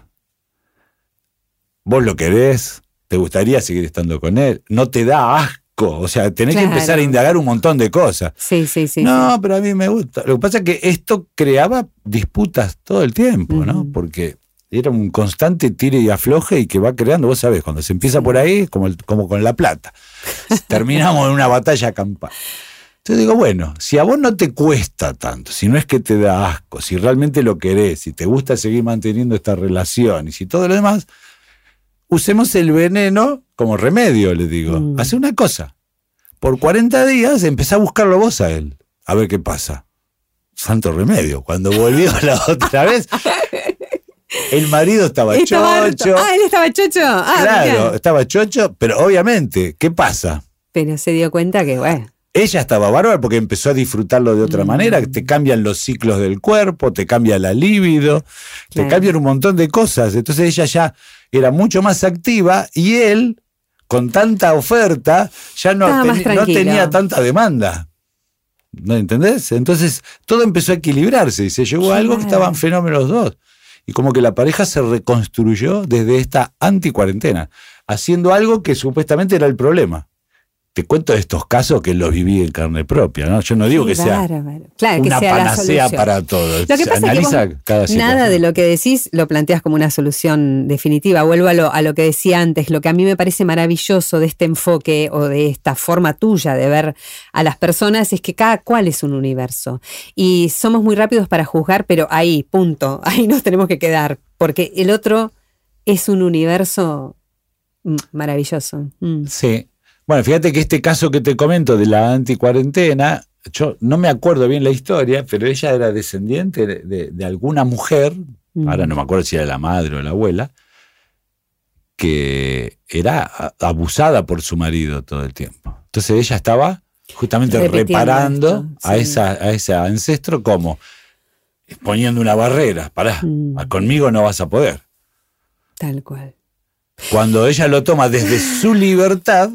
vos lo querés, te gustaría seguir estando con él, no te da asco, o sea, tenés que empezar a indagar un montón de cosas. Sí, sí, sí. no, pero a mí me gusta. Lo que pasa es que esto creaba disputas todo el tiempo, ¿no? Porque era un constante tire y afloje y que va creando, vos sabés, cuando se empieza por ahí, como, el- como con la plata. Terminamos en una batalla campal. Entonces digo, bueno, si a vos no te cuesta tanto, si no es que te da asco, si realmente lo querés, si te gusta seguir manteniendo esta relación y si todo lo demás, usemos el veneno como remedio, le digo. Mm. Hace una cosa. Por 40 días empezá a buscarlo vos a él, a ver qué pasa. Santo remedio. Cuando volvió la otra vez, el marido estaba, Estaba harto. chocho. Ah, él estaba chocho. Ah, claro, mirá. estaba chocho, pero obviamente, ¿qué pasa? Pero se dio cuenta que, bueno. Ella estaba bárbara porque empezó a disfrutarlo de otra Mm. manera, te cambian los ciclos del cuerpo, te cambia la libido, te cambian un montón de cosas. Entonces ella ya era mucho más activa y él, con tanta oferta, ya no, no tenía tanta demanda. ¿No entendés? Entonces todo empezó a equilibrarse y se llegó a algo que estaban fenómenos dos. Y como que la pareja se reconstruyó desde esta anticuarentena, haciendo algo que supuestamente era el problema. Te cuento de estos casos que los viví en carne propia, ¿no? Yo no digo que sea que una sea panacea para todo. Lo que pasa analiza es que vos cada situación. nada de lo que decís lo planteas como una solución definitiva. Vuelvo a lo, a lo que decía antes. Lo que a mí me parece maravilloso de este enfoque o de esta forma tuya de ver a las personas es que cada cual es un universo. Y somos muy rápidos para juzgar, pero ahí, punto. Ahí nos tenemos que quedar. Porque el otro es un universo maravilloso. Mm. Sí. Bueno, fíjate que este caso que te comento de la anticuarentena, yo no me acuerdo bien la historia, pero ella era descendiente de, de- de alguna mujer, Mm. ahora no me acuerdo si era la madre o la abuela, que era abusada por su marido todo el tiempo. Entonces ella estaba justamente reparando esto, a, sí. esa, a ese ancestro como poniendo una barrera, pará, Mm. conmigo no vas a poder. Tal cual. Cuando ella lo toma desde su libertad,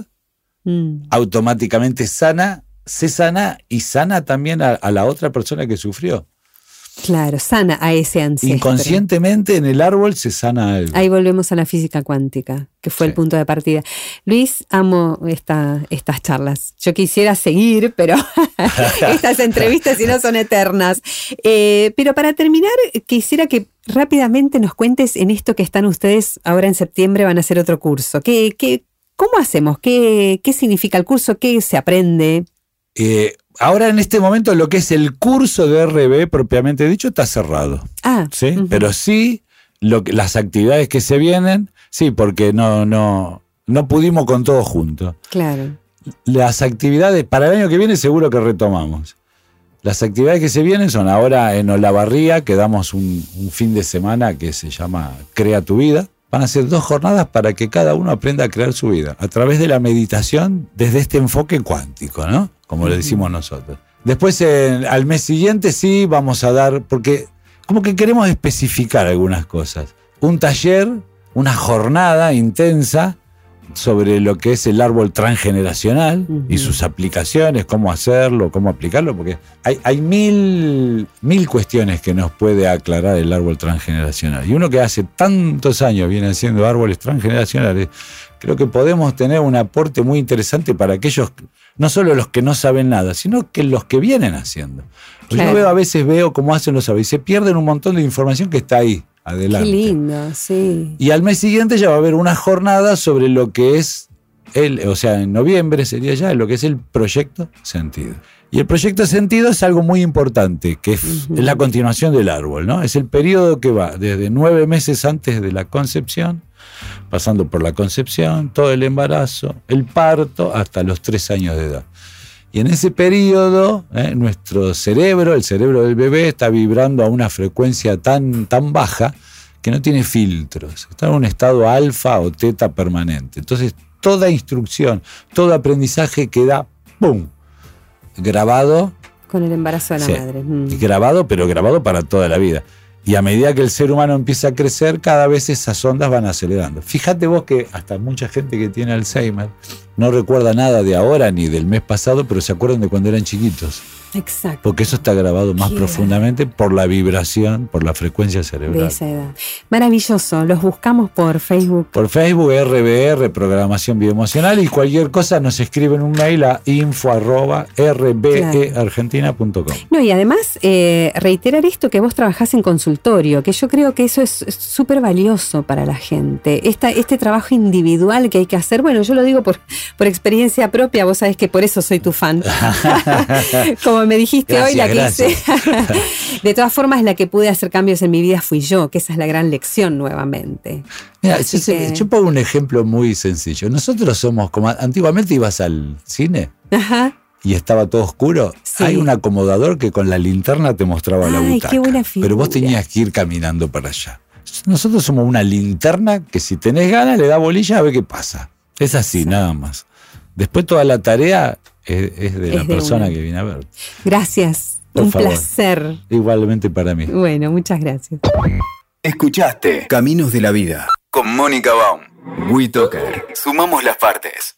Mm. automáticamente sana, se sana y sana también a, a la otra persona que sufrió. Claro, sana a ese ancestro. Inconscientemente en el árbol se sana algo. Ahí volvemos a la física cuántica, que fue el punto de partida. Luis, amo esta, estas charlas. Yo quisiera seguir, pero estas entrevistas si no son eternas. Eh, pero para terminar, quisiera que rápidamente nos cuentes en esto que están ustedes ahora en septiembre, van a hacer otro curso. ¿Qué, qué, ¿Cómo hacemos? ¿Qué, ¿Qué significa el curso? ¿Qué se aprende? Eh, ahora en este momento lo que es el curso de RB propiamente dicho está cerrado. Ah, ¿sí? Pero sí lo que, las actividades que se vienen, sí, porque no, no, no pudimos con todo junto. claro. Las actividades, para el año que viene seguro que retomamos. Las actividades que se vienen son ahora en Olavarría, que damos un, un fin de semana que se llama Crea tu vida. Van a ser dos jornadas para que cada uno aprenda a crear su vida, a través de la meditación desde este enfoque cuántico, ¿no? Como lo decimos nosotros. Después, en- al mes siguiente, sí, vamos a dar, porque como que queremos especificar algunas cosas. Un taller, una jornada intensa sobre lo que es el árbol transgeneracional y sus aplicaciones, cómo hacerlo, cómo aplicarlo, porque hay, hay mil, mil cuestiones que nos puede aclarar el árbol transgeneracional. Y uno que hace tantos años viene haciendo árboles transgeneracionales, creo que podemos tener un aporte muy interesante para aquellos, no solo los que no saben nada, sino que los que vienen haciendo. Claro. Yo veo a veces veo cómo hacen los árboles y se pierden un montón de información que está ahí, Qué lindo, sí. Y al mes siguiente ya va a haber una jornada sobre lo que es el, o sea, en noviembre sería ya lo que es el proyecto sentido. Y el proyecto sentido es algo muy importante, que es la continuación del árbol, ¿no? Es el periodo que va desde nueve meses antes de la concepción, pasando por la concepción, todo el embarazo, el parto, hasta los tres años de edad. Y en ese periodo, ¿eh? nuestro cerebro, el cerebro del bebé, está vibrando a una frecuencia tan, tan baja que no tiene filtros. Está en un estado alfa o teta permanente. Entonces, toda instrucción, todo aprendizaje queda, ¡pum!, grabado Con el embarazo de la Sí. madre. Mm. grabado, pero grabado para toda la vida. Y a medida que el ser humano empieza a crecer, cada vez esas ondas van acelerando. Fíjate vos que hasta mucha gente que tiene Alzheimer no recuerda nada de ahora ni del mes pasado, pero se acuerdan de cuando eran chiquitos. Exacto. Porque eso está grabado más Qué profundamente por la vibración, por la frecuencia De cerebral. esa edad. Maravilloso. Los buscamos por Facebook. Por Facebook, RBR, Programación Bioemocional, y cualquier cosa nos escriben un mail a info arroba rbeargentina.com. No, y además eh, reiterar esto que vos trabajás en consultorio, que yo creo que eso es es súper valioso para la gente. Esta, este trabajo individual que hay que hacer, bueno, yo lo digo por, por experiencia propia, vos sabés que por eso soy tu fan. Como me dijiste hoy, la que hice. De todas formas, la que pude hacer cambios en mi vida fui yo, que esa es la gran lección nuevamente. Mira, yo, sé- que- yo pongo un ejemplo muy sencillo. Nosotros somos como antiguamente ibas al cine Ajá. y estaba todo oscuro. Sí. Hay un acomodador que con la linterna te mostraba la butaca. qué buena Pero vos tenías que ir caminando para allá. Nosotros somos una linterna que si tenés ganas le da bolilla a ver qué pasa. Es así, nada más. Después toda la tarea es, es de la de persona que viene a ver. Gracias. Por Un favor. placer. Igualmente para mí. Bueno, muchas gracias. Escuchaste Caminos de la Vida con Mónica Baum. WeToker. Sumamos las partes.